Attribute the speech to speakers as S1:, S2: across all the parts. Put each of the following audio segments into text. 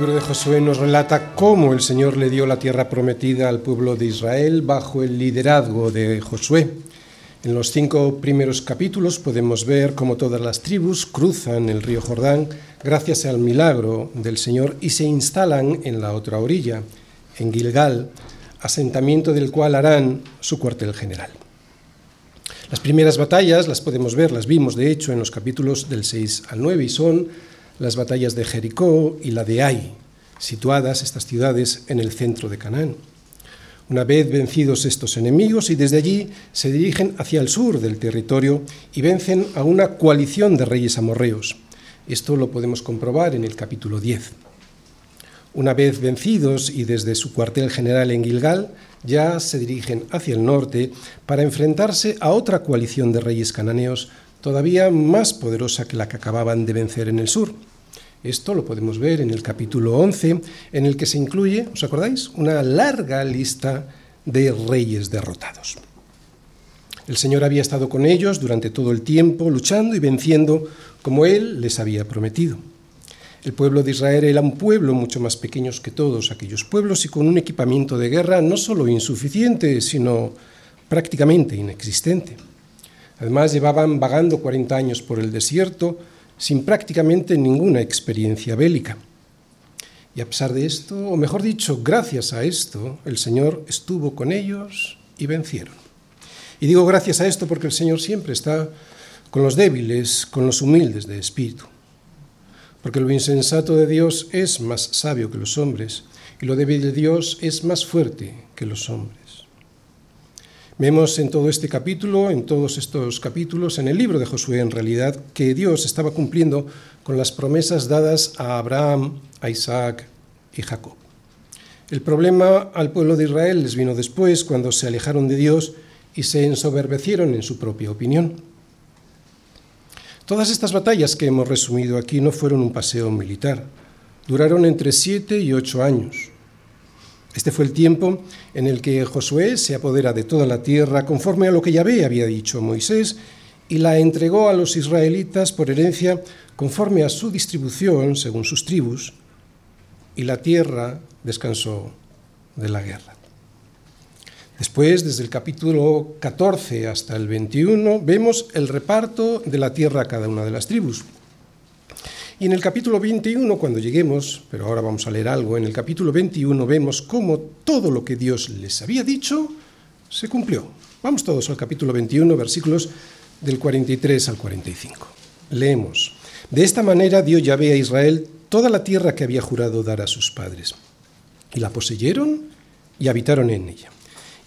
S1: libro de Josué nos relata cómo el Señor le dio la tierra prometida al pueblo de Israel bajo el liderazgo de Josué. En los cinco primeros capítulos podemos ver cómo todas las tribus cruzan el río Jordán gracias al milagro del Señor y se instalan en la otra orilla, en Gilgal, asentamiento del cual harán su cuartel general. Las primeras batallas las podemos ver, las vimos de hecho en los capítulos del 6 al 9 y son las batallas de Jericó y la de Ai, situadas estas ciudades en el centro de Canaán. Una vez vencidos estos enemigos y desde allí se dirigen hacia el sur del territorio y vencen a una coalición de reyes amorreos. Esto lo podemos comprobar en el capítulo 10. Una vez vencidos y desde su cuartel general en Gilgal, ya se dirigen hacia el norte para enfrentarse a otra coalición de reyes cananeos todavía más poderosa que la que acababan de vencer en el sur. Esto lo podemos ver en el capítulo 11, en el que se incluye, ¿os acordáis?, una larga lista de reyes derrotados. El Señor había estado con ellos durante todo el tiempo, luchando y venciendo como Él les había prometido. El pueblo de Israel era un pueblo mucho más pequeño que todos aquellos pueblos y con un equipamiento de guerra no solo insuficiente, sino prácticamente inexistente. Además, llevaban vagando 40 años por el desierto, sin prácticamente ninguna experiencia bélica. Y a pesar de esto, o mejor dicho, gracias a esto, el Señor estuvo con ellos y vencieron. Y digo gracias a esto porque el Señor siempre está con los débiles, con los humildes de espíritu. Porque lo insensato de Dios es más sabio que los hombres y lo débil de Dios es más fuerte que los hombres. Vemos en todo este capítulo, en todos estos capítulos, en el libro de Josué en realidad, que Dios estaba cumpliendo con las promesas dadas a Abraham, a Isaac y Jacob. El problema al pueblo de Israel les vino después, cuando se alejaron de Dios y se ensoberbecieron en su propia opinión. Todas estas batallas que hemos resumido aquí no fueron un paseo militar, duraron entre siete y ocho años. Este fue el tiempo en el que Josué se apodera de toda la tierra conforme a lo que Yahvé había dicho Moisés y la entregó a los israelitas por herencia conforme a su distribución según sus tribus, y la tierra descansó de la guerra. Después, desde el capítulo 14 hasta el 21, vemos el reparto de la tierra a cada una de las tribus. Y en el capítulo 21, cuando lleguemos, pero ahora vamos a leer algo, en el capítulo 21 vemos cómo todo lo que Dios les había dicho se cumplió. Vamos todos al capítulo 21, versículos del 43 al 45. Leemos. De esta manera dio Yahvé a Israel toda la tierra que había jurado dar a sus padres. Y la poseyeron y habitaron en ella.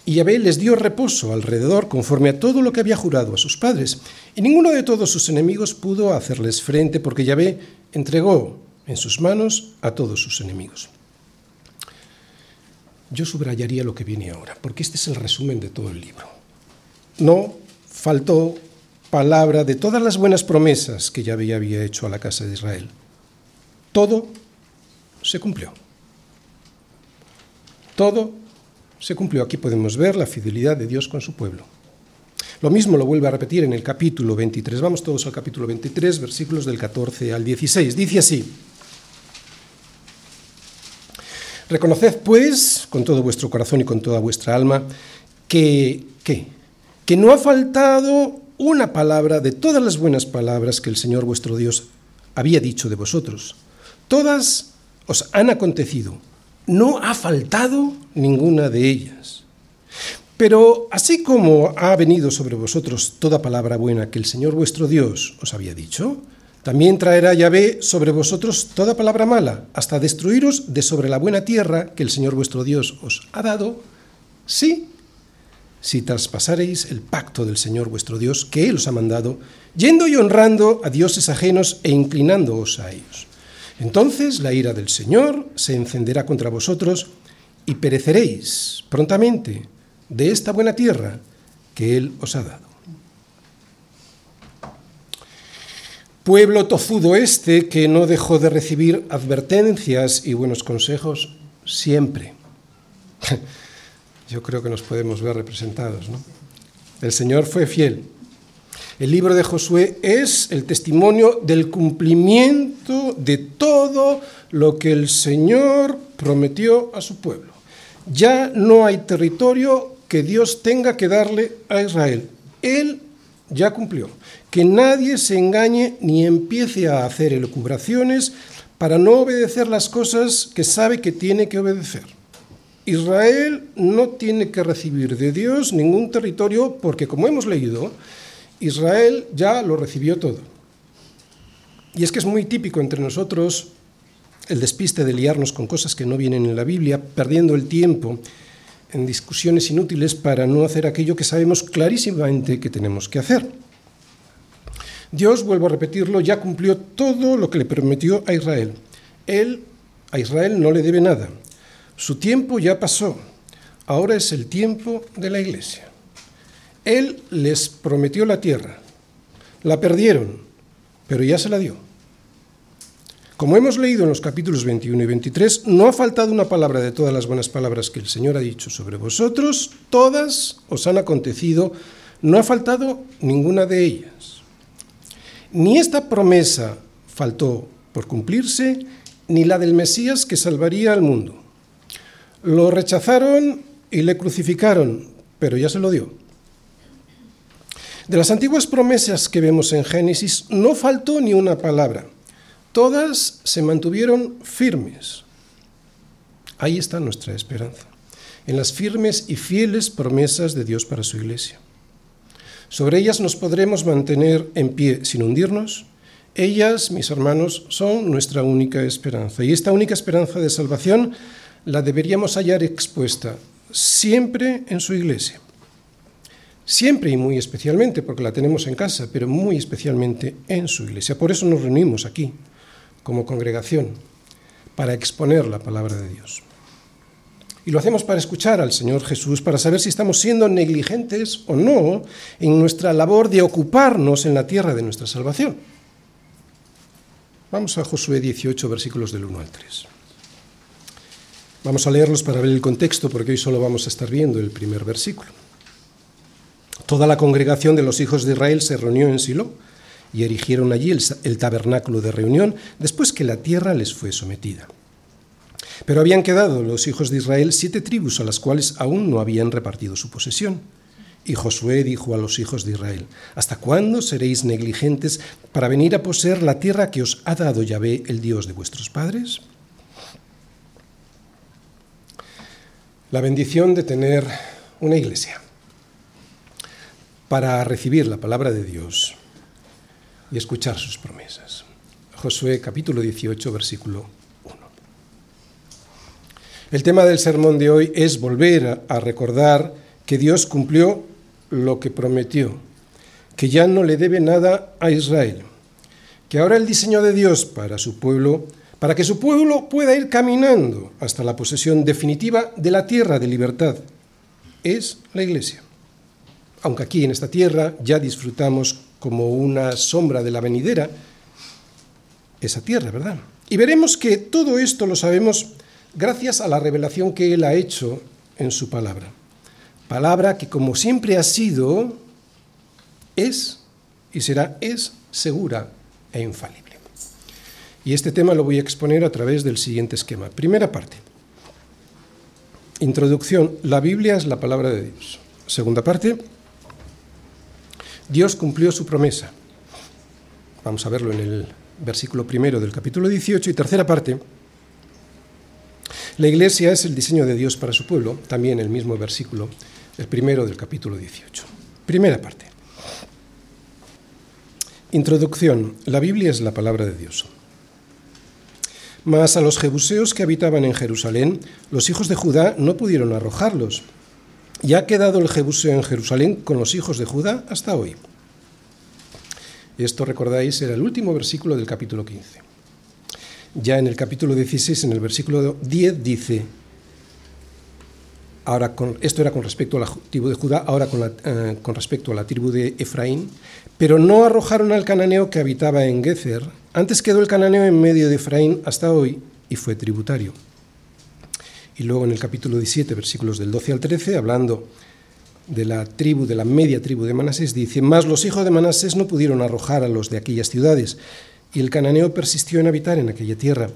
S1: Y Yahvé les dio reposo alrededor conforme a todo lo que había jurado a sus padres. Y ninguno de todos sus enemigos pudo hacerles frente porque Yahvé entregó en sus manos a todos sus enemigos. Yo subrayaría lo que viene ahora, porque este es el resumen de todo el libro. No faltó palabra de todas las buenas promesas que Yahvé había hecho a la casa de Israel. Todo se cumplió. Todo se cumplió. Aquí podemos ver la fidelidad de Dios con su pueblo. Lo mismo lo vuelve a repetir en el capítulo 23. Vamos todos al capítulo 23, versículos del 14 al 16. Dice así. Reconoced, pues, con todo vuestro corazón y con toda vuestra alma, que, que no ha faltado una palabra de todas las buenas palabras que el Señor vuestro Dios había dicho de vosotros. Todas os han acontecido. No ha faltado ninguna de ellas. Pero así como ha venido sobre vosotros toda palabra buena que el Señor vuestro Dios os había dicho, también traerá Yahvé sobre vosotros toda palabra mala, hasta destruiros de sobre la buena tierra que el Señor vuestro Dios os ha dado, sí, si traspasareis el pacto del Señor vuestro Dios que Él os ha mandado, yendo y honrando a dioses ajenos e inclinándoos a ellos. Entonces la ira del Señor se encenderá contra vosotros y pereceréis prontamente de esta buena tierra que Él os ha dado. Pueblo tozudo este que no dejó de recibir advertencias y buenos consejos siempre. Yo creo que nos podemos ver representados. ¿no? El Señor fue fiel. El libro de Josué es el testimonio del cumplimiento de todo lo que el Señor prometió a su pueblo. Ya no hay territorio que Dios tenga que darle a Israel. Él ya cumplió. Que nadie se engañe ni empiece a hacer elucubraciones para no obedecer las cosas que sabe que tiene que obedecer. Israel no tiene que recibir de Dios ningún territorio porque, como hemos leído, Israel ya lo recibió todo. Y es que es muy típico entre nosotros el despiste de liarnos con cosas que no vienen en la Biblia, perdiendo el tiempo en discusiones inútiles para no hacer aquello que sabemos clarísimamente que tenemos que hacer. Dios, vuelvo a repetirlo, ya cumplió todo lo que le prometió a Israel. Él a Israel no le debe nada. Su tiempo ya pasó. Ahora es el tiempo de la iglesia. Él les prometió la tierra. La perdieron, pero ya se la dio. Como hemos leído en los capítulos 21 y 23, no ha faltado una palabra de todas las buenas palabras que el Señor ha dicho sobre vosotros, todas os han acontecido, no ha faltado ninguna de ellas. Ni esta promesa faltó por cumplirse, ni la del Mesías que salvaría al mundo. Lo rechazaron y le crucificaron, pero ya se lo dio. De las antiguas promesas que vemos en Génesis, no faltó ni una palabra. Todas se mantuvieron firmes. Ahí está nuestra esperanza, en las firmes y fieles promesas de Dios para su iglesia. Sobre ellas nos podremos mantener en pie sin hundirnos. Ellas, mis hermanos, son nuestra única esperanza. Y esta única esperanza de salvación la deberíamos hallar expuesta siempre en su iglesia. Siempre y muy especialmente, porque la tenemos en casa, pero muy especialmente en su iglesia. Por eso nos reunimos aquí como congregación para exponer la palabra de Dios. Y lo hacemos para escuchar al Señor Jesús, para saber si estamos siendo negligentes o no en nuestra labor de ocuparnos en la tierra de nuestra salvación. Vamos a Josué 18, versículos del 1 al 3. Vamos a leerlos para ver el contexto, porque hoy solo vamos a estar viendo el primer versículo. Toda la congregación de los hijos de Israel se reunió en Silo y erigieron allí el, tabernáculo de reunión después que la tierra les fue sometida. Pero habían quedado los hijos de Israel siete tribus a las cuales aún no habían repartido su posesión. Y Josué dijo a los hijos de Israel, ¿Hasta cuándo seréis negligentes para venir a poseer la tierra que os ha dado Yahvé, el Dios de vuestros padres? La bendición de tener una iglesia para recibir la palabra de Dios y escuchar sus promesas. Josué capítulo 18, versículo 1. El tema del sermón de hoy es volver a recordar que Dios cumplió lo que prometió, que ya no le debe nada a Israel, que ahora el diseño de Dios para su pueblo, para que su pueblo pueda ir caminando hasta la posesión definitiva de la tierra de libertad, es la iglesia. Aunque aquí en esta tierra ya disfrutamos como una sombra de la venidera, esa tierra, ¿verdad? Y veremos que todo esto lo sabemos gracias a la revelación que Él ha hecho en su palabra. Palabra que como siempre ha sido, es y será, es segura e infalible. Y este tema lo voy a exponer a través del siguiente esquema. Primera parte. Introducción. La Biblia es la palabra de Dios. Segunda parte. Dios cumplió su promesa. Vamos a verlo en el versículo primero del capítulo 18 y tercera parte. La iglesia es el diseño de Dios para su pueblo, también el mismo versículo, el primero del capítulo 18. Primera parte. Introducción. La Biblia es la palabra de Dios. Mas a los jebuseos que habitaban en Jerusalén, los hijos de Judá no pudieron arrojarlos, y ha quedado el Jebuseo en Jerusalén con los hijos de Judá hasta hoy. Esto, recordáis, era el último versículo del capítulo 15. Ya en el capítulo 16, en el versículo 10, dice, ahora con, esto era con respecto a la tribu de Judá, ahora con, eh, con respecto a la tribu de Efraín, pero no arrojaron al cananeo que habitaba en Gezer, antes quedó el cananeo en medio de Efraín hasta hoy y fue tributario. Y luego en el capítulo 17, versículos del 12 al 13, hablando de la tribu, de la media tribu de Manasés, dice, mas los hijos de Manasés no pudieron arrojar a los de aquellas ciudades, y el cananeo persistió en habitar en aquella tierra.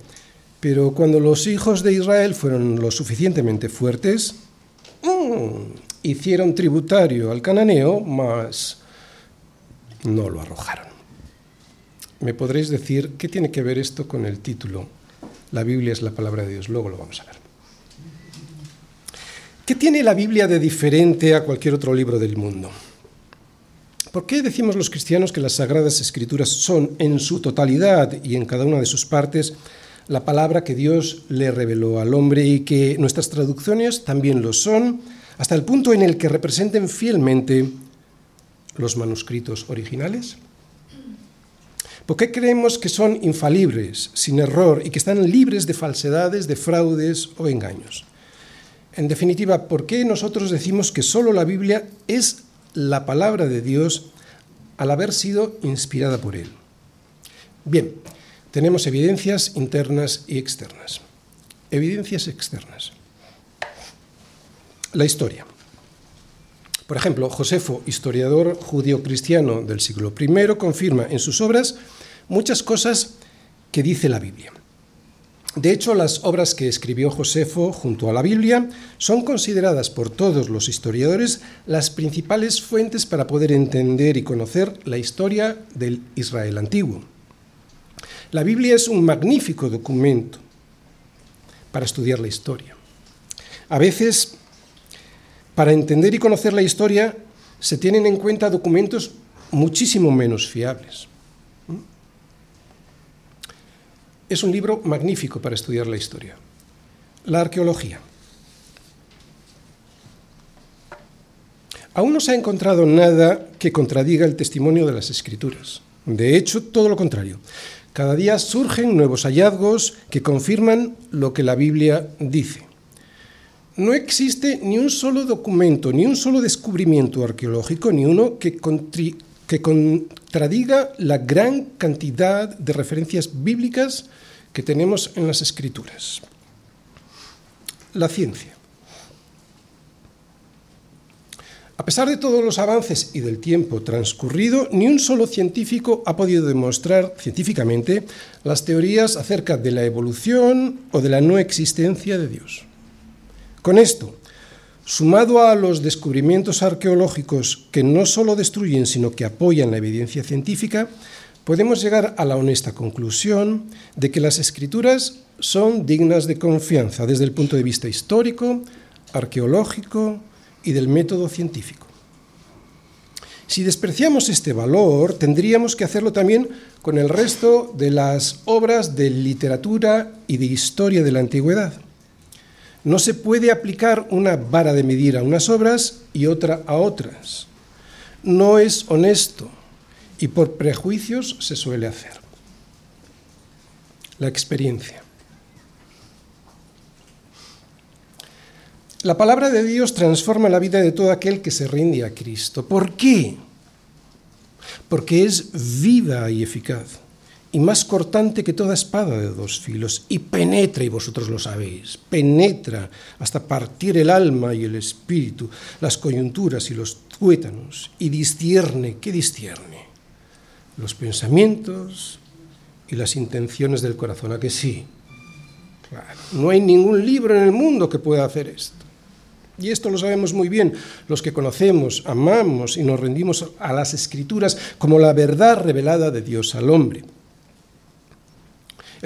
S1: Pero cuando los hijos de Israel fueron lo suficientemente fuertes, mmm, hicieron tributario al cananeo, mas no lo arrojaron. Me podréis decir qué tiene que ver esto con el título. La Biblia es la palabra de Dios, luego lo vamos a ver. ¿Qué tiene la Biblia de diferente a cualquier otro libro del mundo? ¿Por qué decimos los cristianos que las Sagradas Escrituras son en su totalidad y en cada una de sus partes la palabra que Dios le reveló al hombre y que nuestras traducciones también lo son, hasta el punto en el que representen fielmente los manuscritos originales? ¿Por qué creemos que son infalibles, sin error y que están libres de falsedades, de fraudes o engaños? En definitiva, ¿por qué nosotros decimos que solo la Biblia es la palabra de Dios al haber sido inspirada por Él? Bien, tenemos evidencias internas y externas. Evidencias externas. La historia. Por ejemplo, Josefo, historiador judío-cristiano del siglo I, confirma en sus obras muchas cosas que dice la Biblia. De hecho, las obras que escribió Josefo junto a la Biblia son consideradas por todos los historiadores las principales fuentes para poder entender y conocer la historia del Israel antiguo. La Biblia es un magnífico documento para estudiar la historia. A veces para entender y conocer la historia se tienen en cuenta documentos muchísimo menos fiables. Es un libro magnífico para estudiar la historia. La arqueología. Aún no se ha encontrado nada que contradiga el testimonio de las escrituras. De hecho, todo lo contrario. Cada día surgen nuevos hallazgos que confirman lo que la Biblia dice no existe ni un solo documento, ni un solo descubrimiento arqueológico, ni uno que, que contradiga la gran cantidad de referencias bíblicas que tenemos en las escrituras. La ciencia. A pesar de todos los avances y del tiempo transcurrido, ni un solo científico ha podido demostrar científicamente las teorías acerca de la evolución o de la no existencia de Dios. Con esto, sumado a los descubrimientos arqueológicos que no solo destruyen, sino que apoyan la evidencia científica, podemos llegar a la honesta conclusión de que las escrituras son dignas de confianza desde el punto de vista histórico, arqueológico y del método científico. Si despreciamos este valor, tendríamos que hacerlo también con el resto de las obras de literatura y de historia de la antigüedad. No se puede aplicar una vara de medir a unas obras y otra a otras. No es honesto y por prejuicios se suele hacer. La experiencia. La palabra de Dios transforma la vida de todo aquel que se rinde a Cristo. ¿Por qué? Porque es viva y eficaz y más cortante que toda espada de dos filos, y penetra, y vosotros lo sabéis, penetra hasta partir el alma y el espíritu, las coyunturas y los tuétanos, y discierne, ¿qué discierne? Los pensamientos y las intenciones del corazón, ¿a que sí? Claro, no hay ningún libro en el mundo que pueda hacer esto. Y esto lo sabemos muy bien los que conocemos, amamos y nos rendimos a las escrituras como la verdad revelada de Dios al hombre.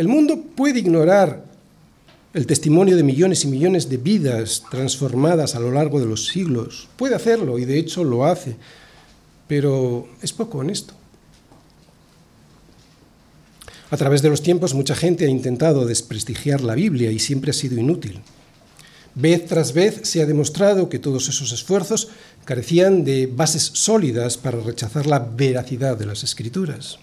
S1: El mundo puede ignorar el testimonio de millones y millones de vidas transformadas a lo largo de los siglos. Puede hacerlo y de hecho lo hace, pero es poco honesto. A través de los tiempos mucha gente ha intentado desprestigiar la Biblia y siempre ha sido inútil. Vez tras vez se ha demostrado que todos esos esfuerzos carecían de bases sólidas para rechazar la veracidad de las escrituras.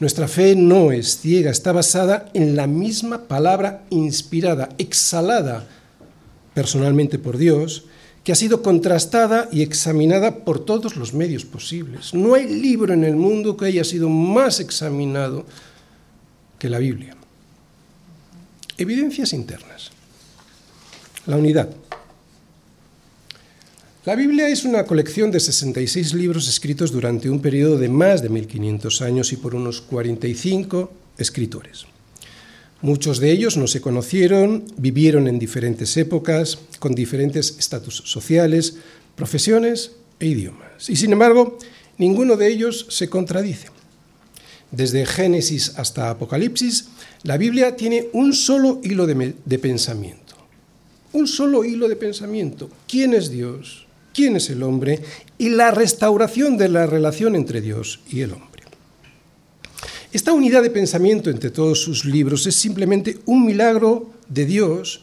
S1: Nuestra fe no es ciega, está basada en la misma palabra inspirada, exhalada personalmente por Dios, que ha sido contrastada y examinada por todos los medios posibles. No hay libro en el mundo que haya sido más examinado que la Biblia. Evidencias internas. La unidad. La Biblia es una colección de 66 libros escritos durante un periodo de más de 1500 años y por unos 45 escritores. Muchos de ellos no se conocieron, vivieron en diferentes épocas, con diferentes estatus sociales, profesiones e idiomas. Y sin embargo, ninguno de ellos se contradice. Desde Génesis hasta Apocalipsis, la Biblia tiene un solo hilo de, de pensamiento. Un solo hilo de pensamiento. ¿Quién es Dios? Quién es el hombre y la restauración de la relación entre Dios y el hombre. Esta unidad de pensamiento entre todos sus libros es simplemente un milagro de Dios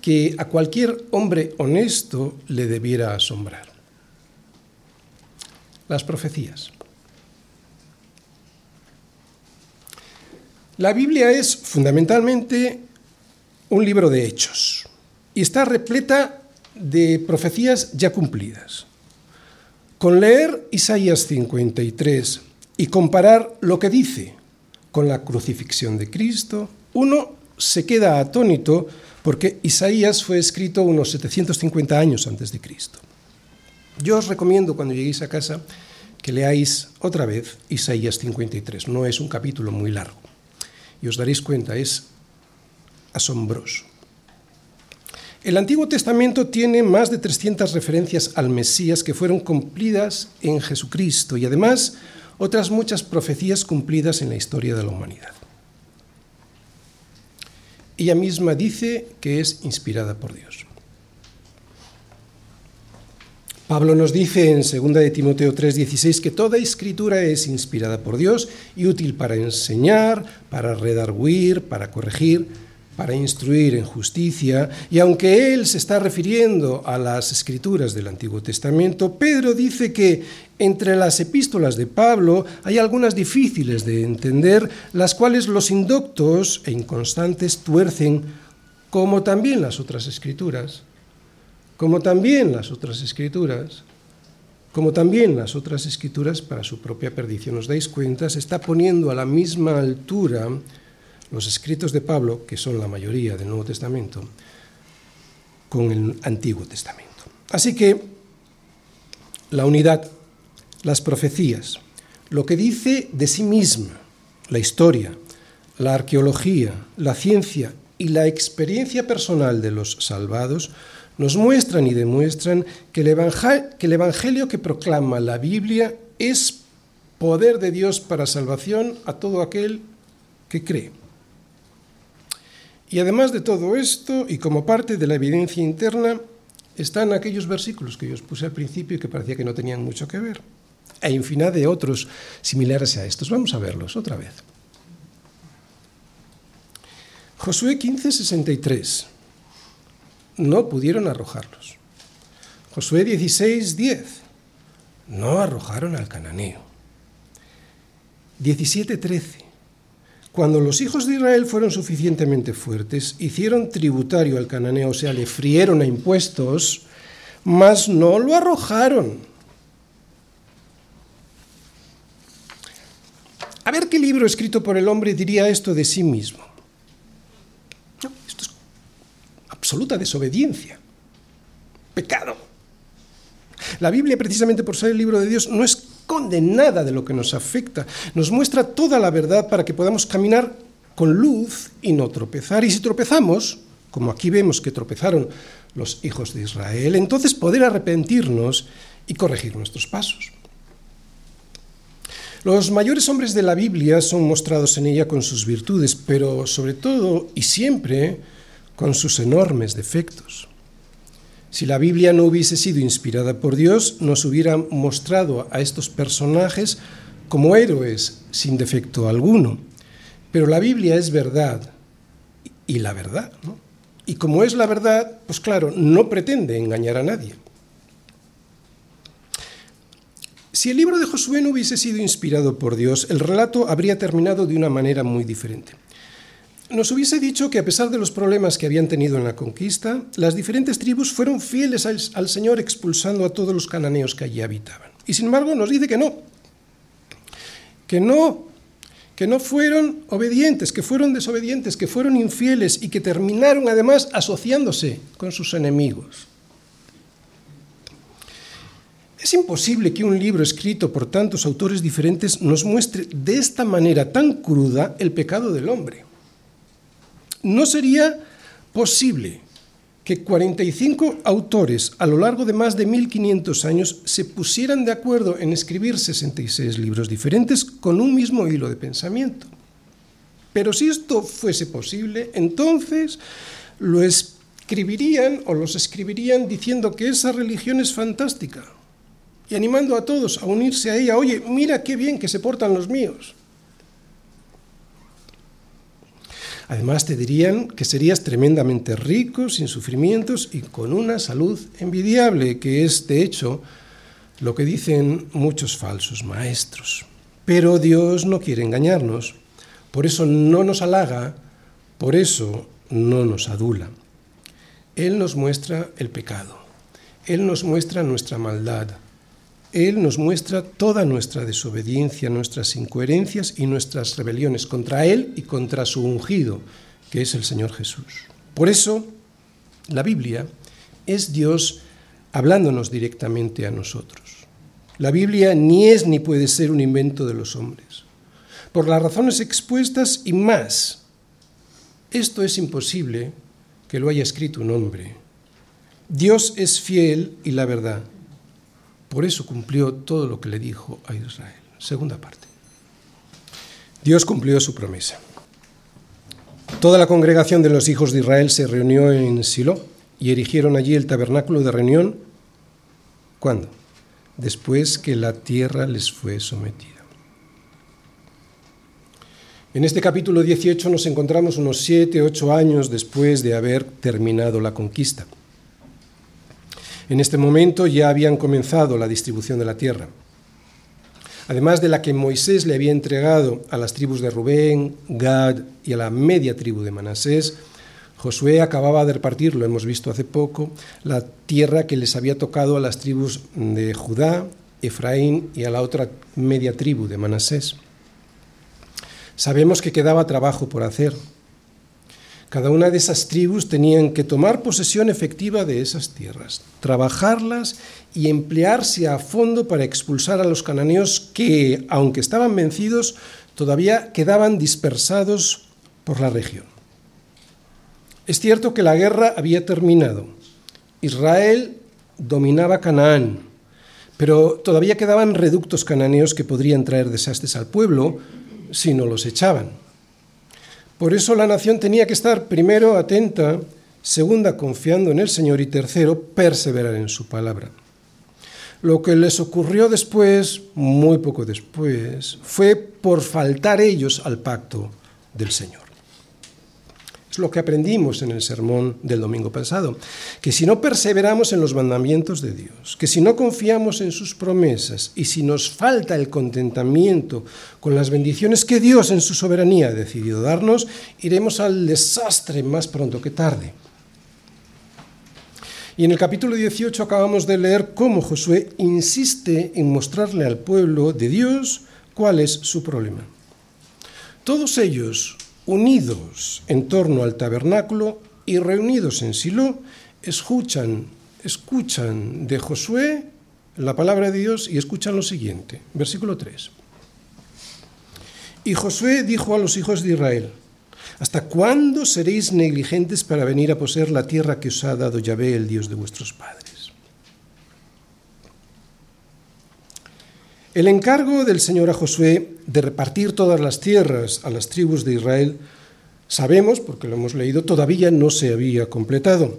S1: que a cualquier hombre honesto le debiera asombrar. Las profecías. La Biblia es fundamentalmente un libro de hechos y está repleta de profecías ya cumplidas. Con leer Isaías 53 y comparar lo que dice con la crucifixión de Cristo, uno se queda atónito porque Isaías fue escrito unos 750 años antes de Cristo. Yo os recomiendo cuando lleguéis a casa que leáis otra vez Isaías 53. No es un capítulo muy largo. Y os daréis cuenta, es asombroso. El Antiguo Testamento tiene más de 300 referencias al Mesías que fueron cumplidas en Jesucristo y además otras muchas profecías cumplidas en la historia de la humanidad. Ella misma dice que es inspirada por Dios. Pablo nos dice en 2 de Timoteo 3:16 que toda escritura es inspirada por Dios y útil para enseñar, para redarguir, para corregir, para instruir en justicia, y aunque él se está refiriendo a las escrituras del Antiguo Testamento, Pedro dice que entre las epístolas de Pablo hay algunas difíciles de entender, las cuales los indoctos e inconstantes tuercen, como también las otras escrituras, como también las otras escrituras, como también las otras escrituras para su propia perdición. ¿Os dais cuenta? Se está poniendo a la misma altura los escritos de Pablo, que son la mayoría del Nuevo Testamento, con el Antiguo Testamento. Así que la unidad, las profecías, lo que dice de sí misma la historia, la arqueología, la ciencia y la experiencia personal de los salvados, nos muestran y demuestran que el, que, el evangelio que proclama la Biblia es poder de Dios para salvación a todo aquel que cree. Y además de todo esto, y como parte de la evidencia interna, están aquellos versículos que yo os puse al principio y que parecía que no tenían mucho que ver, e infinidad de otros similares a estos. Vamos a verlos otra vez. Josué 15, 63. No pudieron arrojarlos. Josué 16, 10. No arrojaron al cananeo. 17, 13. Cuando los hijos de Israel fueron suficientemente fuertes, hicieron tributario al cananeo, o sea, le frieron a impuestos, mas no lo arrojaron. A ver qué libro escrito por el hombre diría esto de sí mismo. esto es absoluta desobediencia, pecado. La Biblia, precisamente por ser el libro de Dios, no es nada de lo que nos afecta. Nos muestra toda la verdad para que podamos caminar con luz y no tropezar. Y si tropezamos, como aquí vemos que tropezaron los hijos de Israel, entonces poder arrepentirnos y corregir nuestros pasos. Los mayores hombres de la Biblia son mostrados en ella con sus virtudes, pero sobre todo y siempre con sus enormes defectos. Si la Biblia no hubiese sido inspirada por Dios, nos hubiera mostrado a estos personajes como héroes sin defecto alguno. Pero la Biblia es verdad y la verdad. Y como es la verdad, pues claro, no pretende engañar a nadie. Si el libro de Josué no hubiese sido inspirado por Dios, el relato habría terminado de una manera muy diferente nos hubiese dicho que a pesar de los problemas que habían tenido en la conquista, las diferentes tribus fueron fieles al, Señor expulsando a todos los cananeos que allí habitaban. Y sin embargo nos dice que no, que no, que no fueron obedientes, que fueron desobedientes, que fueron infieles y que terminaron además asociándose con sus enemigos. Es imposible que un libro escrito por tantos autores diferentes nos muestre de esta manera tan cruda el pecado del hombre. No sería posible que 45 autores a lo largo de más de 1500 años se pusieran de acuerdo en escribir 66 libros diferentes con un mismo hilo de pensamiento. Pero si esto fuese posible, entonces lo escribirían o los escribirían diciendo que esa religión es fantástica y animando a todos a unirse a ella. Oye, mira qué bien que se portan los míos. Además te dirían que serías tremendamente rico, sin sufrimientos y con una salud envidiable, que es de hecho lo que dicen muchos falsos maestros. Pero Dios no quiere engañarnos, por eso no nos halaga, por eso no nos adula. Él nos muestra el pecado, Él nos muestra nuestra maldad, él nos muestra toda nuestra desobediencia, nuestras incoherencias y nuestras rebeliones contra Él y contra su ungido, que es el Señor Jesús. Por eso, la Biblia es Dios hablándonos directamente a nosotros. La Biblia ni es ni puede ser un invento de los hombres. Por las razones expuestas y más, esto es imposible que lo haya escrito un hombre. Dios es fiel y la verdad. Por eso cumplió todo lo que le dijo a Israel. Segunda parte. Dios cumplió su promesa. Toda la congregación de los hijos de Israel se reunió en Silo y erigieron allí el tabernáculo de reunión. ¿Cuándo? Después que la tierra les fue sometida. En este capítulo 18 nos encontramos unos siete, ocho años después de haber terminado la conquista. En este momento ya habían comenzado la distribución de la tierra. Además de la que Moisés le había entregado a las tribus de Rubén, Gad y a la media tribu de Manasés, Josué acababa de repartir, lo hemos visto hace poco, la tierra que les había tocado a las tribus de Judá, Efraín y a la otra media tribu de Manasés. Sabemos que quedaba trabajo por hacer, cada una de esas tribus tenían que tomar posesión efectiva de esas tierras, trabajarlas y emplearse a fondo para expulsar a los cananeos que, aunque estaban vencidos, todavía quedaban dispersados por la región. Es cierto que la guerra había terminado. Israel dominaba Canaán, pero todavía quedaban reductos cananeos que podrían traer desastres al pueblo si no los echaban. Por eso la nación tenía que estar primero atenta, segunda confiando en el Señor y tercero perseverar en su palabra. Lo que les ocurrió después, muy poco después, fue por faltar ellos al pacto del Señor lo que aprendimos en el sermón del domingo pasado, que si no perseveramos en los mandamientos de Dios, que si no confiamos en sus promesas y si nos falta el contentamiento con las bendiciones que Dios en su soberanía ha decidido darnos, iremos al desastre más pronto que tarde. Y en el capítulo 18 acabamos de leer cómo Josué insiste en mostrarle al pueblo de Dios cuál es su problema. Todos ellos unidos en torno al tabernáculo y reunidos en Silo, escuchan, escuchan de Josué la palabra de Dios y escuchan lo siguiente, versículo 3. Y Josué dijo a los hijos de Israel, ¿hasta cuándo seréis negligentes para venir a poseer la tierra que os ha dado Yahvé, el Dios de vuestros padres? El encargo del Señor a Josué de repartir todas las tierras a las tribus de Israel, sabemos, porque lo hemos leído, todavía no se había completado.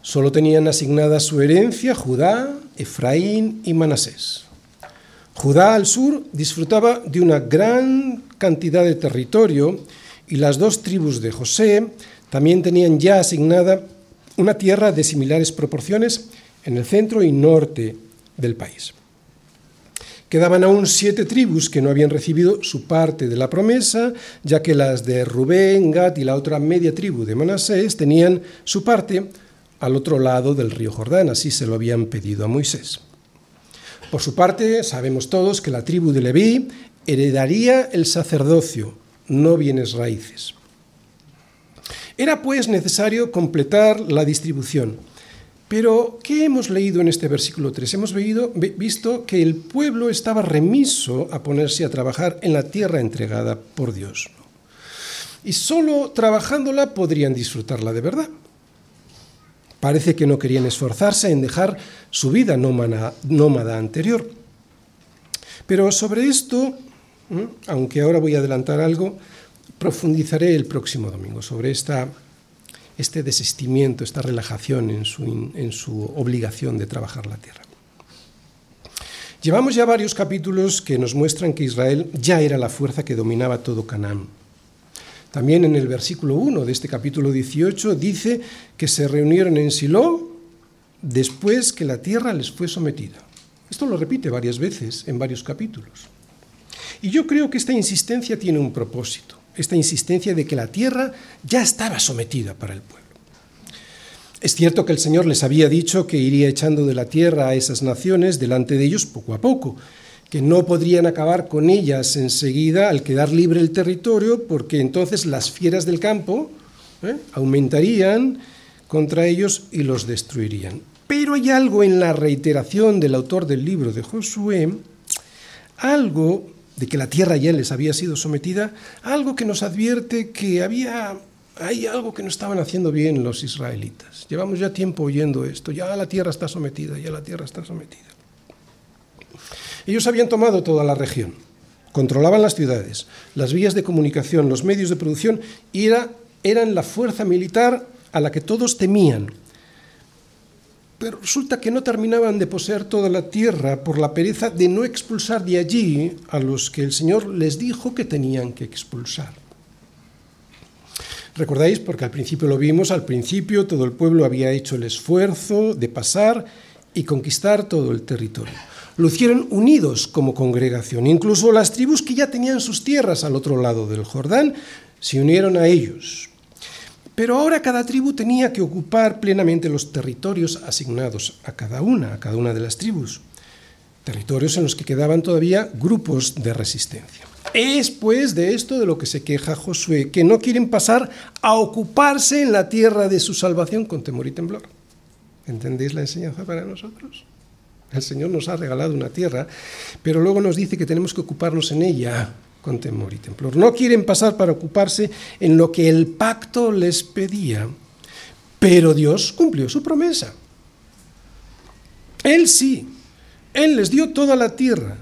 S1: Solo tenían asignada su herencia Judá, Efraín y Manasés. Judá al sur disfrutaba de una gran cantidad de territorio y las dos tribus de José también tenían ya asignada una tierra de similares proporciones en el centro y norte del país. Quedaban aún siete tribus que no habían recibido su parte de la promesa, ya que las de Rubén, Gad y la otra media tribu de Manasés tenían su parte al otro lado del río Jordán, así se lo habían pedido a Moisés. Por su parte, sabemos todos que la tribu de Leví heredaría el sacerdocio, no bienes raíces. Era pues necesario completar la distribución, Pero, ¿qué hemos leído en este versículo 3? Hemos visto que el pueblo estaba remiso a ponerse a trabajar en la tierra entregada por Dios. Y solo trabajándola podrían disfrutarla de verdad. Parece que no querían esforzarse en dejar su vida nómada, anterior. Pero sobre esto, aunque ahora voy a adelantar algo, profundizaré el próximo domingo sobre esta este desistimiento, esta relajación en su, en su obligación de trabajar la tierra. Llevamos ya varios capítulos que nos muestran que Israel ya era la fuerza que dominaba todo Canaán. También en el versículo 1 de este capítulo 18 dice que se reunieron en Silo después que la tierra les fue sometida. Esto lo repite varias veces en varios capítulos. Y yo creo que esta insistencia tiene un propósito esta insistencia de que la tierra ya estaba sometida para el pueblo. Es cierto que el Señor les había dicho que iría echando de la tierra a esas naciones delante de ellos poco a poco, que no podrían acabar con ellas enseguida al quedar libre el territorio, porque entonces las fieras del campo ¿eh? aumentarían contra ellos y los destruirían. Pero hay algo en la reiteración del autor del libro de Josué, algo de que la tierra ya les había sido sometida, algo que nos advierte que había hay algo que no estaban haciendo bien los israelitas. Llevamos ya tiempo oyendo esto, ya la tierra está sometida, ya la tierra está sometida. Ellos habían tomado toda la región, controlaban las ciudades, las vías de comunicación, los medios de producción y era, eran la fuerza militar a la que todos temían, pero resulta que no terminaban de poseer toda la tierra por la pereza de no expulsar de allí a los que el Señor les dijo que tenían que expulsar. ¿Recordáis? Porque al principio lo vimos, al principio todo el pueblo había hecho el esfuerzo de pasar y conquistar todo el territorio. Lo hicieron unidos como congregación. Incluso las tribus que ya tenían sus tierras al otro lado del Jordán se unieron a ellos. Pero ahora cada tribu tenía que ocupar plenamente los territorios asignados a cada una, a cada una de las tribus. Territorios en los que quedaban todavía grupos de resistencia. Es pues de esto de lo que se queja Josué, que no quieren pasar a ocuparse en la tierra de su salvación con temor y temblor. ¿Entendéis la enseñanza para nosotros? El Señor nos ha regalado una tierra, pero luego nos dice que tenemos que ocuparnos en ella con temor y temblor. No quieren pasar para ocuparse en lo que el pacto les pedía, pero Dios cumplió su promesa. Él sí, Él les dio toda la tierra.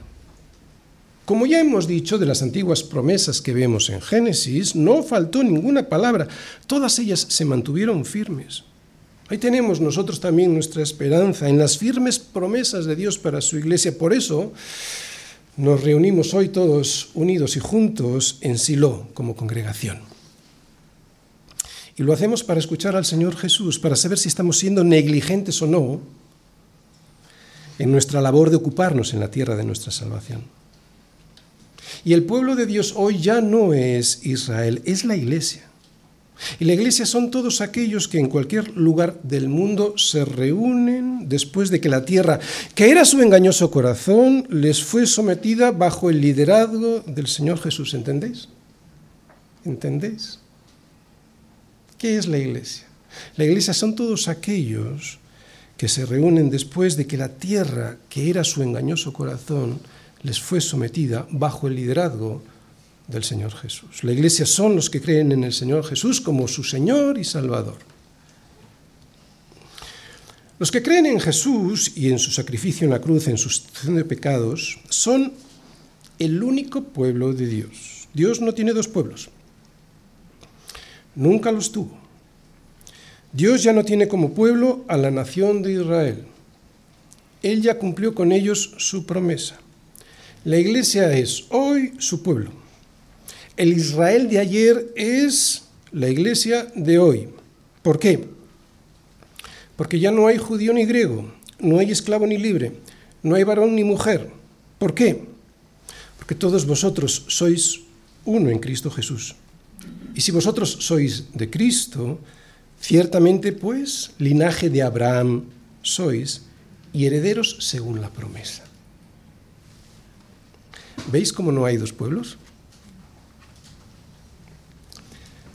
S1: Como ya hemos dicho de las antiguas promesas que vemos en Génesis, no faltó ninguna palabra, todas ellas se mantuvieron firmes. Ahí tenemos nosotros también nuestra esperanza en las firmes promesas de Dios para su iglesia. Por eso, nos reunimos hoy todos unidos y juntos en Silo como congregación. Y lo hacemos para escuchar al Señor Jesús, para saber si estamos siendo negligentes o no en nuestra labor de ocuparnos en la tierra de nuestra salvación. Y el pueblo de Dios hoy ya no es Israel, es la iglesia. Y la iglesia son todos aquellos que en cualquier lugar del mundo se reúnen después de que la tierra, que era su engañoso corazón, les fue sometida bajo el liderazgo del Señor Jesús. ¿Entendéis? ¿Entendéis? ¿Qué es la iglesia? La iglesia son todos aquellos que se reúnen después de que la tierra, que era su engañoso corazón, les fue sometida bajo el liderazgo del Señor Jesús. La iglesia son los que creen en el Señor Jesús como su Señor y Salvador. Los que creen en Jesús y en su sacrificio en la cruz, en su sustitución de pecados, son el único pueblo de Dios. Dios no tiene dos pueblos. Nunca los tuvo. Dios ya no tiene como pueblo a la nación de Israel. Él ya cumplió con ellos su promesa. La iglesia es hoy su pueblo el Israel de ayer es la iglesia de hoy. ¿Por qué? Porque ya no hay judío ni griego, no hay esclavo ni libre, no hay varón ni mujer. ¿Por qué? Porque todos vosotros sois uno en Cristo Jesús. Y si vosotros sois de Cristo, ciertamente pues linaje de Abraham sois y herederos según la promesa. ¿Veis cómo no hay dos pueblos?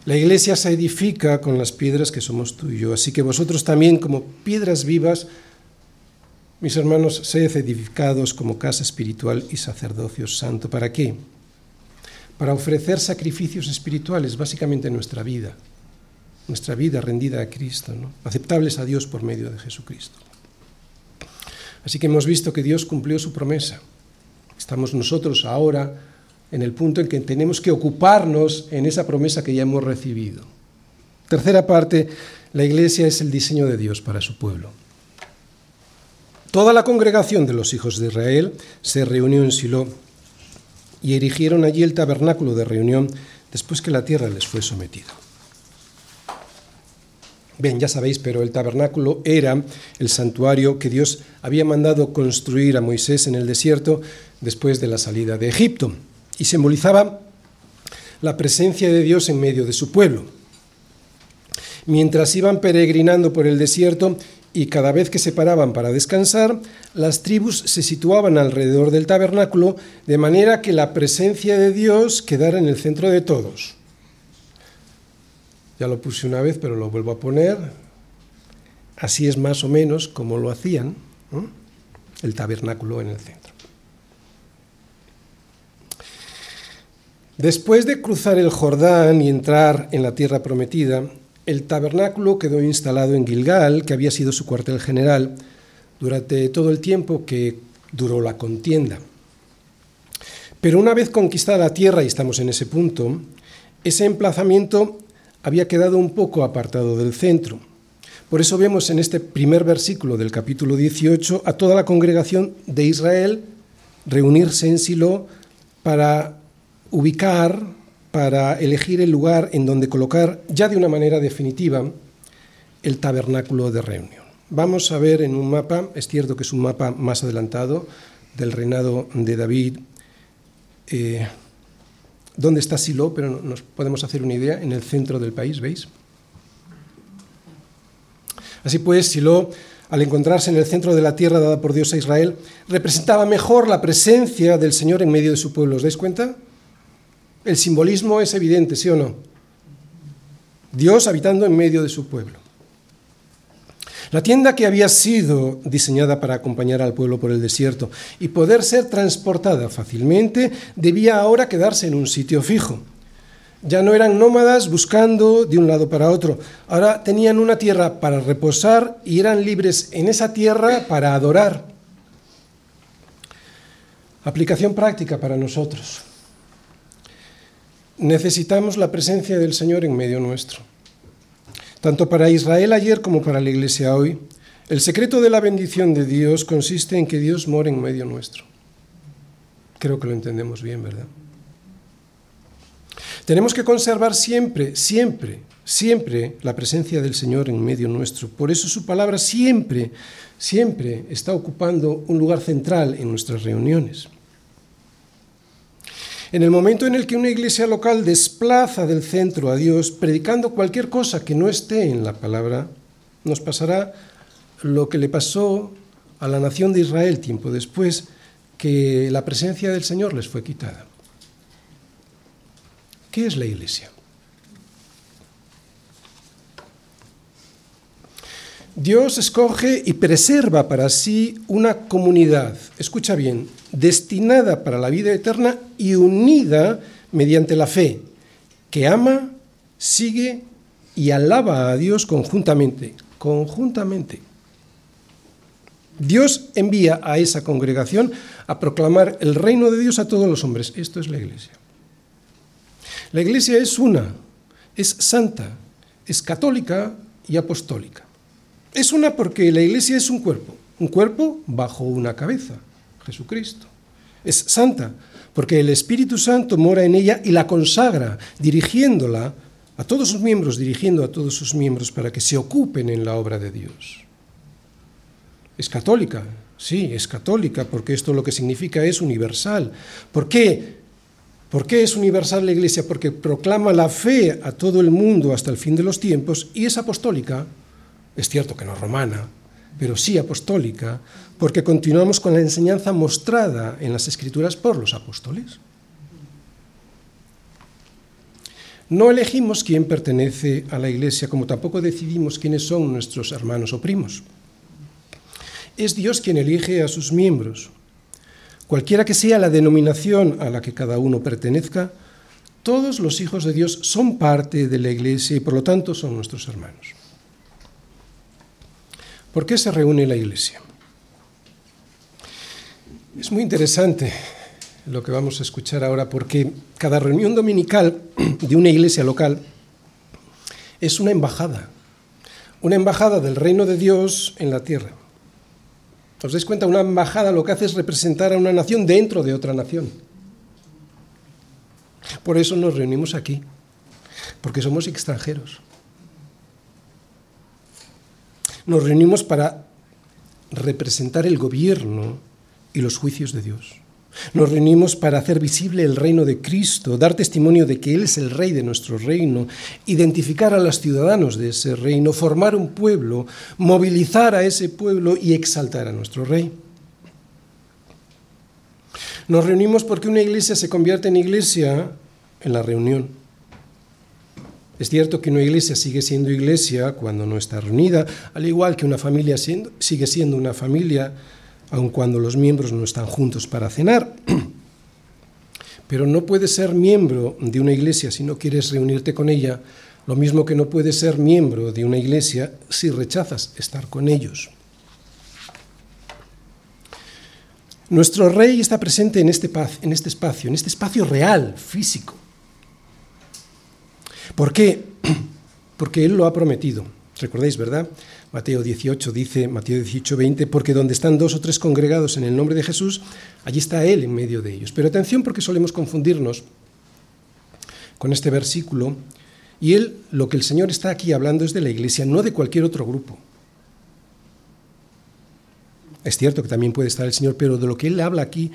S1: La iglesia se edifica con las piedras que somos tú y yo, así que vosotros también como piedras vivas, mis hermanos, sed edificados como casa espiritual y sacerdocio santo. ¿Para qué? Para ofrecer sacrificios espirituales, básicamente nuestra vida, nuestra vida rendida a Cristo, aceptables a Dios por medio de Jesucristo. Así que hemos visto que Dios cumplió su promesa. Estamos nosotros ahora en el punto en que tenemos que ocuparnos en esa promesa que ya hemos recibido. Tercera parte, la iglesia es el diseño de Dios para su pueblo. Toda la congregación de los hijos de Israel se reunió en Silo y erigieron allí el tabernáculo de reunión después que la tierra les fue sometida. Bien, ya sabéis, pero el tabernáculo era el santuario que Dios había mandado construir a Moisés en el desierto después de la salida de Egipto y simbolizaba la presencia de Dios en medio de su pueblo. Mientras iban peregrinando por el desierto y cada vez que se paraban para descansar, las tribus se situaban alrededor del tabernáculo de manera que la presencia de Dios quedara en el centro de todos. Ya lo puse una vez, pero lo vuelvo a poner. Así es más o menos como lo hacían el tabernáculo en el centro. Después de cruzar el Jordán y entrar en la tierra prometida, el tabernáculo quedó instalado en Gilgal, que había sido su cuartel general, durante todo el tiempo que duró la contienda. Pero una vez conquistada la tierra, y estamos en ese punto, ese emplazamiento había quedado un poco apartado del centro. Por eso vemos en este primer versículo del capítulo 18 a toda la congregación de Israel reunirse en Silo para ubicar, para elegir el lugar en donde colocar ya de una manera definitiva el tabernáculo de reunión. Vamos a ver en un mapa, es cierto que es un mapa más adelantado del reinado de David, eh, dónde está Silo, pero nos podemos hacer una idea, en el centro del país, ¿veis? Así pues, Silo, al encontrarse en el centro de la tierra dada por Dios a Israel, representaba mejor la presencia del Señor en medio de su pueblo. ¿Os dais cuenta? El simbolismo es evidente, ¿sí o no? Dios habitando en medio de su pueblo. La tienda que había sido diseñada para acompañar al pueblo por el desierto y poder ser transportada fácilmente debía ahora quedarse en un sitio fijo. Ya no eran nómadas buscando de un lado para otro, ahora tenían una tierra para reposar y eran libres en esa tierra para adorar. Aplicación práctica para nosotros necesitamos la presencia del Señor en medio nuestro. Tanto para Israel ayer como para la Iglesia hoy, el secreto de la bendición de Dios consiste en que Dios mora en medio nuestro. Creo que lo entendemos bien, ¿verdad? Tenemos que conservar siempre, siempre, siempre la presencia del Señor en medio nuestro. Por eso su palabra siempre, siempre está ocupando un lugar central en nuestras reuniones. En el momento en el que una iglesia local desplaza del centro a Dios, predicando cualquier cosa que no esté en la palabra, nos pasará lo que le pasó a la nación de Israel tiempo después, que la presencia del Señor les fue quitada. ¿Qué es la iglesia? Dios escoge y preserva para sí una comunidad, escucha bien, destinada para la vida eterna y unida mediante la fe, que ama, sigue y alaba a Dios conjuntamente, conjuntamente. Dios envía a esa congregación a proclamar el reino de Dios a todos los hombres. Esto es la iglesia. La iglesia es una, es santa, es católica y apostólica. Es una porque la iglesia es un cuerpo, un cuerpo bajo una cabeza, Jesucristo. Es santa porque el Espíritu Santo mora en ella y la consagra, dirigiéndola a todos sus miembros, dirigiendo a todos sus miembros para que se ocupen en la obra de Dios. Es católica, sí, es católica, porque esto lo que significa es universal. ¿Por qué? ¿Por qué es universal la Iglesia? Porque proclama la fe a todo el mundo hasta el fin de los tiempos y es apostólica es cierto que no romana, pero sí apostólica, porque continuamos con la enseñanza mostrada en las Escrituras por los apóstoles. No elegimos quién pertenece a la Iglesia, como tampoco decidimos quiénes son nuestros hermanos o primos. Es Dios quien elige a sus miembros. Cualquiera que sea la denominación a la que cada uno pertenezca, todos los hijos de Dios son parte de la Iglesia y por lo tanto son nuestros hermanos. ¿Por qué se reúne la Iglesia? Es muy interesante lo que vamos a escuchar ahora porque cada reunión dominical de una iglesia local es una embajada, una embajada del reino de Dios en la tierra. ¿Os dais cuenta? Una embajada lo que hace es representar a una nación dentro de otra nación. Por eso nos reunimos aquí, porque somos extranjeros. Nos reunimos para representar el gobierno y los juicios de Dios. Nos reunimos para hacer visible el reino de Cristo, dar testimonio de que Él es el rey de nuestro reino, identificar a los ciudadanos de ese reino, formar un pueblo, movilizar a ese pueblo y exaltar a nuestro rey. Nos reunimos porque una iglesia se convierte en iglesia en la reunión. Es cierto que una iglesia sigue siendo iglesia cuando no está reunida, al igual que una familia sigue siendo una familia aun cuando los miembros no están juntos para cenar. Pero no puedes ser miembro de una iglesia si no quieres reunirte con ella, lo mismo que no puedes ser miembro de una iglesia si rechazas estar con ellos. Nuestro rey está presente en este, este espacio, en este espacio real, físico. ¿Por qué? Porque Él lo ha prometido. ¿Recordáis, verdad? Mateo 18 dice, Mateo 18, 20, porque donde están dos o tres congregados en el nombre de Jesús, allí está Él en medio de ellos. Pero atención porque solemos confundirnos con este versículo y Él, lo que el Señor está aquí hablando es de la iglesia, no de cualquier otro grupo. Es cierto que también puede estar el Señor, pero de lo que Él habla aquí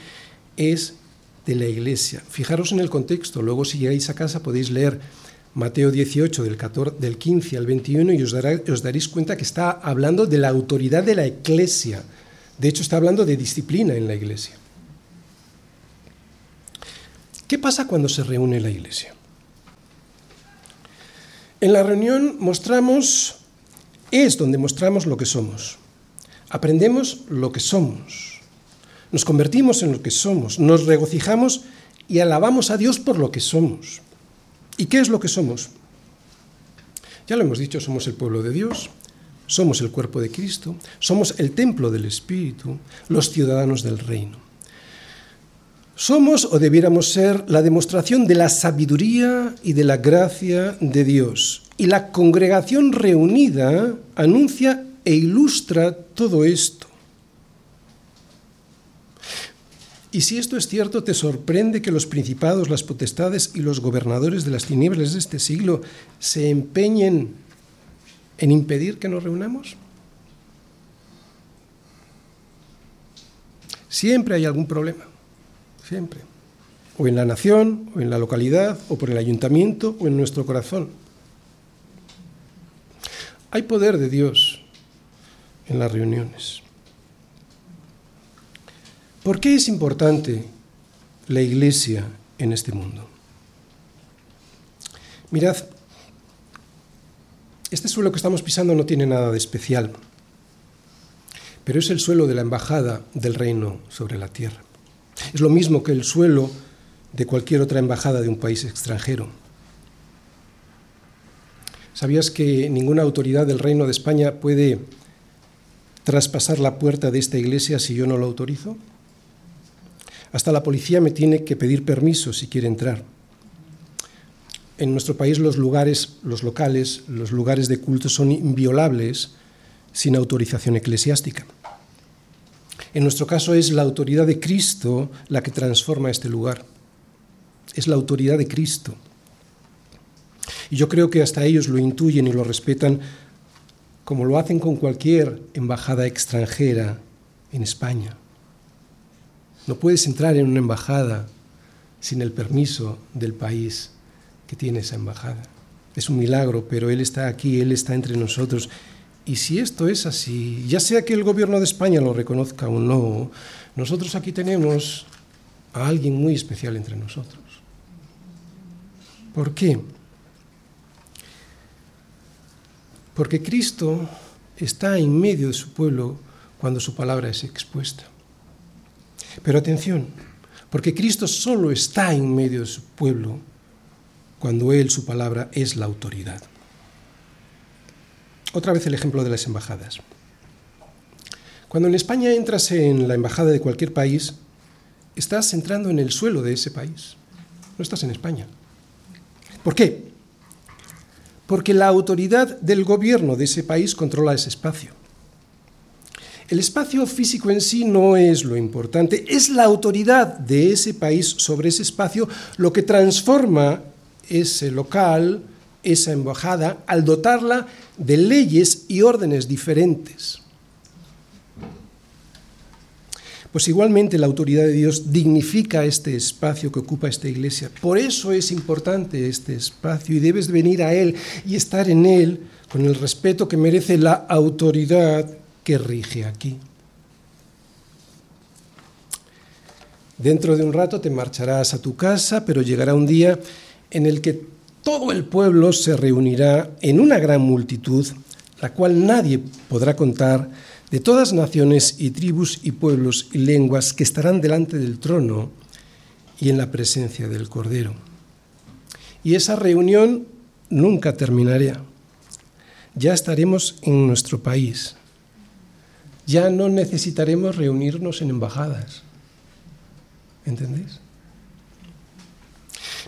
S1: es de la iglesia. Fijaros en el contexto, luego si llegáis a casa podéis leer Mateo 18, del, 14, del 15 al 21, y os, os daréis cuenta que está hablando de la autoridad de la iglesia. De hecho, está hablando de disciplina en la iglesia. ¿Qué pasa cuando se reúne la iglesia? En la reunión mostramos, es donde mostramos lo que somos. Aprendemos lo que somos. Nos convertimos en lo que somos. Nos regocijamos y alabamos a Dios por lo que somos. ¿Y qué es lo que somos? Ya lo hemos dicho, somos el pueblo de Dios, somos el cuerpo de Cristo, somos el templo del Espíritu, los ciudadanos del reino. Somos o debiéramos ser la demostración de la sabiduría y de la gracia de Dios. Y la congregación reunida anuncia e ilustra todo esto. Y si esto es cierto, ¿te sorprende que los principados, las potestades y los gobernadores de las tinieblas de este siglo se empeñen en impedir que nos reunamos? Siempre hay algún problema, siempre. O en la nación, o en la localidad, o por el ayuntamiento, o en nuestro corazón. Hay poder de Dios en las reuniones. ¿Por qué es importante la iglesia en este mundo? Mirad, este suelo que estamos pisando no tiene nada de especial, pero es el suelo de la embajada del reino sobre la tierra. Es lo mismo que el suelo de cualquier otra embajada de un país extranjero. ¿Sabías que ninguna autoridad del reino de España puede traspasar la puerta de esta iglesia si yo no lo autorizo? Hasta la policía me tiene que pedir permiso si quiere entrar. En nuestro país los lugares, los locales, los lugares de culto son inviolables sin autorización eclesiástica. En nuestro caso es la autoridad de Cristo la que transforma este lugar. Es la autoridad de Cristo. Y yo creo que hasta ellos lo intuyen y lo respetan como lo hacen con cualquier embajada extranjera en España. No puedes entrar en una embajada sin el permiso del país que tiene esa embajada. Es un milagro, pero Él está aquí, Él está entre nosotros. Y si esto es así, ya sea que el gobierno de España lo reconozca o no, nosotros aquí tenemos a alguien muy especial entre nosotros. ¿Por qué? Porque Cristo está en medio de su pueblo cuando su palabra es expuesta. Pero atención, porque Cristo solo está en medio de su pueblo cuando Él, su palabra, es la autoridad. Otra vez el ejemplo de las embajadas. Cuando en España entras en la embajada de cualquier país, estás entrando en el suelo de ese país, no estás en España. ¿Por qué? Porque la autoridad del gobierno de ese país controla ese espacio. El espacio físico en sí no es lo importante, es la autoridad de ese país sobre ese espacio lo que transforma ese local, esa embajada, al dotarla de leyes y órdenes diferentes. Pues igualmente la autoridad de Dios dignifica este espacio que ocupa esta iglesia. Por eso es importante este espacio y debes venir a Él y estar en Él con el respeto que merece la autoridad que rige aquí. Dentro de un rato te marcharás a tu casa, pero llegará un día en el que todo el pueblo se reunirá en una gran multitud, la cual nadie podrá contar de todas naciones y tribus y pueblos y lenguas que estarán delante del trono y en la presencia del Cordero. Y esa reunión nunca terminará. Ya estaremos en nuestro país. Ya no necesitaremos reunirnos en embajadas. ¿Entendéis?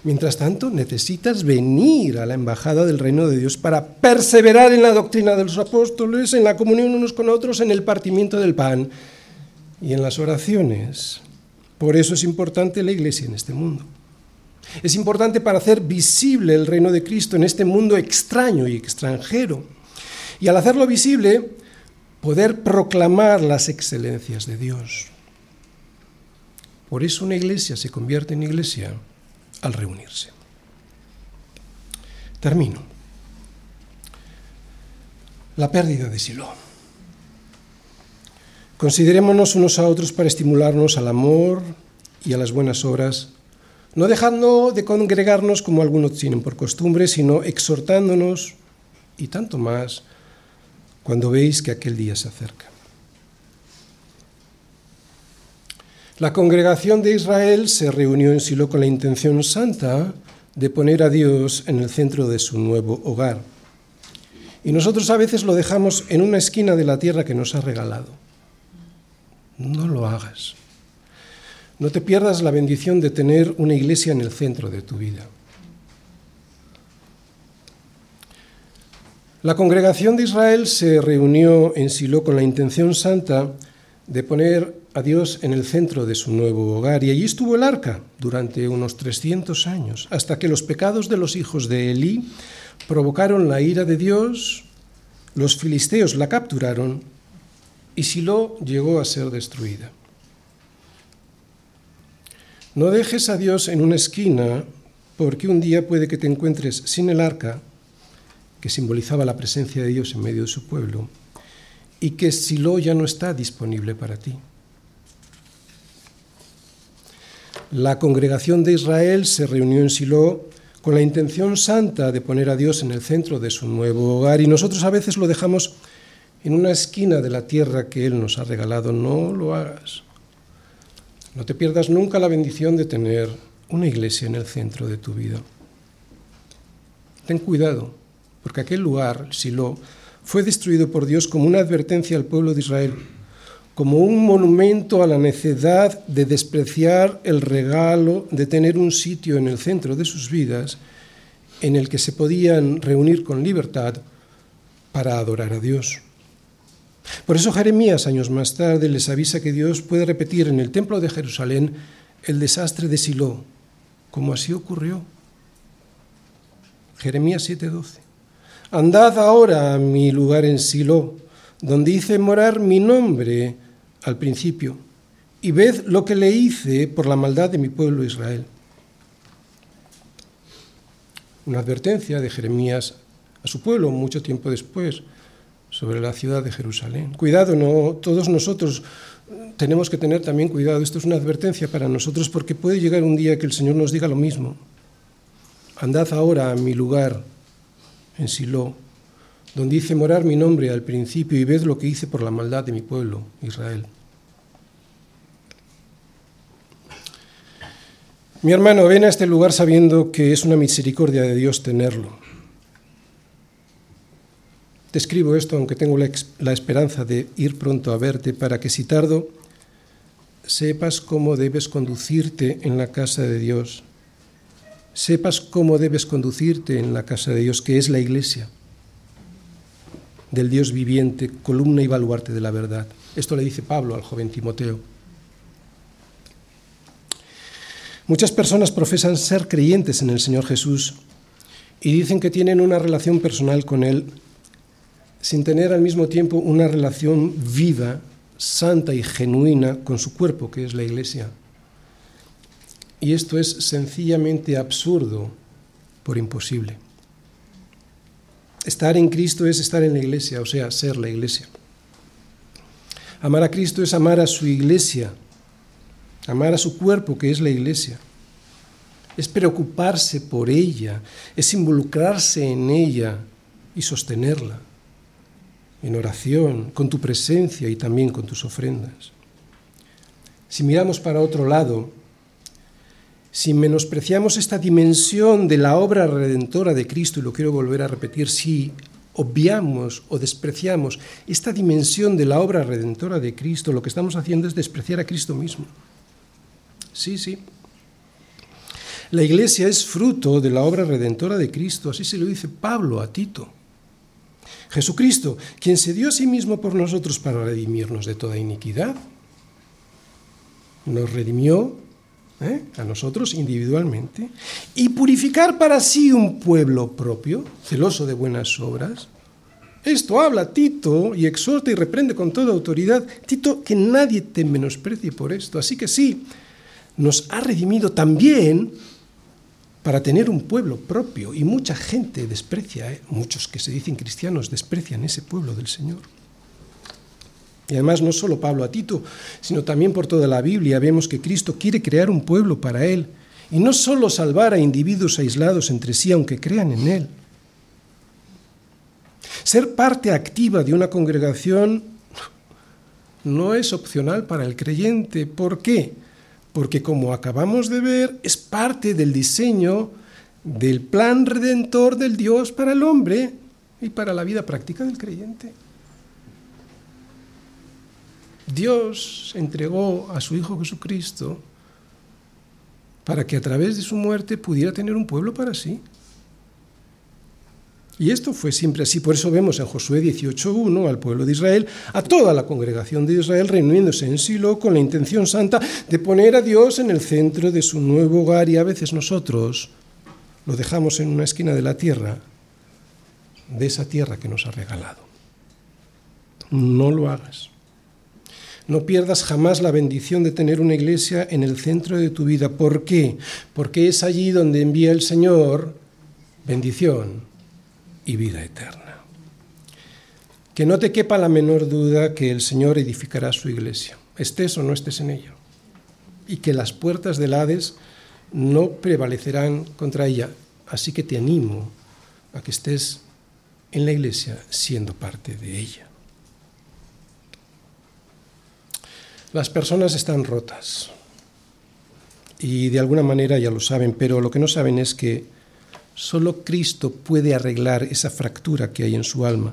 S1: Mientras tanto, necesitas venir a la embajada del reino de Dios para perseverar en la doctrina de los apóstoles, en la comunión unos con otros, en el partimiento del pan y en las oraciones. Por eso es importante la iglesia en este mundo. Es importante para hacer visible el reino de Cristo en este mundo extraño y extranjero. Y al hacerlo visible, poder proclamar las excelencias de Dios. Por eso una iglesia se convierte en iglesia al reunirse. Termino. La pérdida de Silo. Considerémonos unos a otros para estimularnos al amor y a las buenas obras, no dejando de congregarnos como algunos tienen por costumbre, sino exhortándonos y tanto más cuando veis que aquel día se acerca. La congregación de Israel se reunió en Silo con la intención santa de poner a Dios en el centro de su nuevo hogar. Y nosotros a veces lo dejamos en una esquina de la tierra que nos ha regalado. No lo hagas. No te pierdas la bendición de tener una iglesia en el centro de tu vida. La congregación de Israel se reunió en Silo con la intención santa de poner a Dios en el centro de su nuevo hogar. Y allí estuvo el arca durante unos 300 años, hasta que los pecados de los hijos de Elí provocaron la ira de Dios, los filisteos la capturaron y Silo llegó a ser destruida. No dejes a Dios en una esquina porque un día puede que te encuentres sin el arca, que simbolizaba la presencia de Dios en medio de su pueblo, y que Silo ya no está disponible para ti. La congregación de Israel se reunió en Silo con la intención santa de poner a Dios en el centro de su nuevo hogar y nosotros a veces lo dejamos en una esquina de la tierra que Él nos ha regalado. No lo hagas. No te pierdas nunca la bendición de tener una iglesia en el centro de tu vida. Ten cuidado, porque aquel lugar, Silo, fue destruido por Dios como una advertencia al pueblo de Israel, como un monumento a la necedad de despreciar el regalo de tener un sitio en el centro de sus vidas en el que se podían reunir con libertad para adorar a Dios. Por eso Jeremías, años más tarde, les avisa que Dios puede repetir en el templo de Jerusalén el desastre de Silo, como así ocurrió. Jeremías 7:12. Andad ahora a mi lugar en Silo, donde hice morar mi nombre al principio, y ved lo que le hice por la maldad de mi pueblo Israel. Una advertencia de Jeremías a su pueblo mucho tiempo después sobre la ciudad de Jerusalén. Cuidado, no todos nosotros tenemos que tener también cuidado. Esto es una advertencia para nosotros porque puede llegar un día que el Señor nos diga lo mismo. Andad ahora a mi lugar en Silo, donde hice morar mi nombre al principio y ved lo que hice por la maldad de mi pueblo, Israel. Mi hermano, ven a este lugar sabiendo que es una misericordia de Dios tenerlo. Te escribo esto aunque tengo la, esperanza de ir pronto a verte para que si tardo sepas cómo debes conducirte en la casa de Dios. Sepas cómo debes conducirte en la casa de Dios, que es la iglesia del Dios viviente, columna y baluarte de la verdad. Esto le dice Pablo al joven Timoteo. Muchas personas profesan ser creyentes en el Señor Jesús y dicen que tienen una relación personal con Él sin tener al mismo tiempo una relación viva, santa y genuina con su cuerpo, que es la Iglesia. Y esto es sencillamente absurdo por imposible. Estar en Cristo es estar en la Iglesia, o sea, ser la Iglesia. Amar a Cristo es amar a su Iglesia, amar a su cuerpo, que es la Iglesia. Es preocuparse por ella, es involucrarse en ella y sostenerla en oración, con tu presencia y también con tus ofrendas. Si miramos para otro lado, si menospreciamos esta dimensión de la obra redentora de Cristo, y lo quiero volver a repetir, si obviamos o despreciamos esta dimensión de la obra redentora de Cristo, lo que estamos haciendo es despreciar a Cristo mismo. Sí, sí. La iglesia es fruto de la obra redentora de Cristo, así se lo dice Pablo a Tito. Jesucristo, quien se dio a sí mismo por nosotros para redimirnos de toda iniquidad, nos redimió ¿eh? a nosotros individualmente y purificar para sí un pueblo propio, celoso de buenas obras. Esto habla Tito y exhorta y reprende con toda autoridad. Tito, que nadie te menosprecie por esto. Así que sí, nos ha redimido también para tener un pueblo propio. Y mucha gente desprecia, ¿eh? muchos que se dicen cristianos desprecian ese pueblo del Señor. Y además no solo Pablo a Tito, sino también por toda la Biblia vemos que Cristo quiere crear un pueblo para Él. Y no solo salvar a individuos aislados entre sí, aunque crean en Él. Ser parte activa de una congregación no es opcional para el creyente. ¿Por qué? porque como acabamos de ver, es parte del diseño del plan redentor del Dios para el hombre y para la vida práctica del creyente. Dios entregó a su Hijo Jesucristo para que a través de su muerte pudiera tener un pueblo para sí. Y esto fue siempre así. Por eso vemos en Josué 18.1 al pueblo de Israel, a toda la congregación de Israel reuniéndose en Silo con la intención santa de poner a Dios en el centro de su nuevo hogar y a veces nosotros lo dejamos en una esquina de la tierra, de esa tierra que nos ha regalado. No lo hagas. No pierdas jamás la bendición de tener una iglesia en el centro de tu vida. ¿Por qué? Porque es allí donde envía el Señor bendición y vida eterna. Que no te quepa la menor duda que el Señor edificará su iglesia, estés o no estés en ella, y que las puertas del Hades no prevalecerán contra ella. Así que te animo a que estés en la iglesia siendo parte de ella. Las personas están rotas y de alguna manera ya lo saben, pero lo que no saben es que Solo Cristo puede arreglar esa fractura que hay en su alma,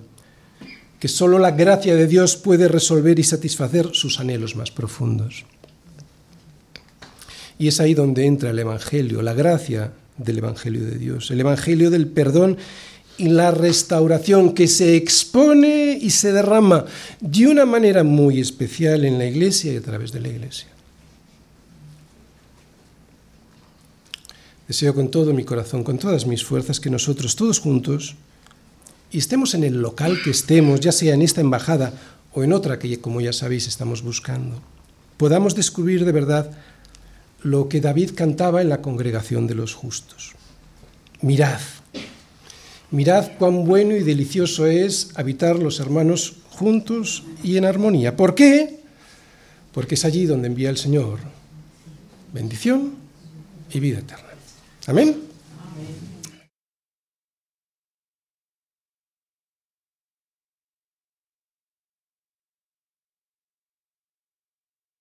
S1: que solo la gracia de Dios puede resolver y satisfacer sus anhelos más profundos. Y es ahí donde entra el Evangelio, la gracia del Evangelio de Dios, el Evangelio del perdón y la restauración que se expone y se derrama de una manera muy especial en la iglesia y a través de la iglesia. Deseo con todo mi corazón, con todas mis fuerzas, que nosotros todos juntos, y estemos en el local que estemos, ya sea en esta embajada o en otra que, como ya sabéis, estamos buscando, podamos descubrir de verdad lo que David cantaba en la congregación de los justos. Mirad, mirad cuán bueno y delicioso es habitar los hermanos juntos y en armonía. ¿Por qué? Porque es allí donde envía el Señor bendición y vida eterna. Amén.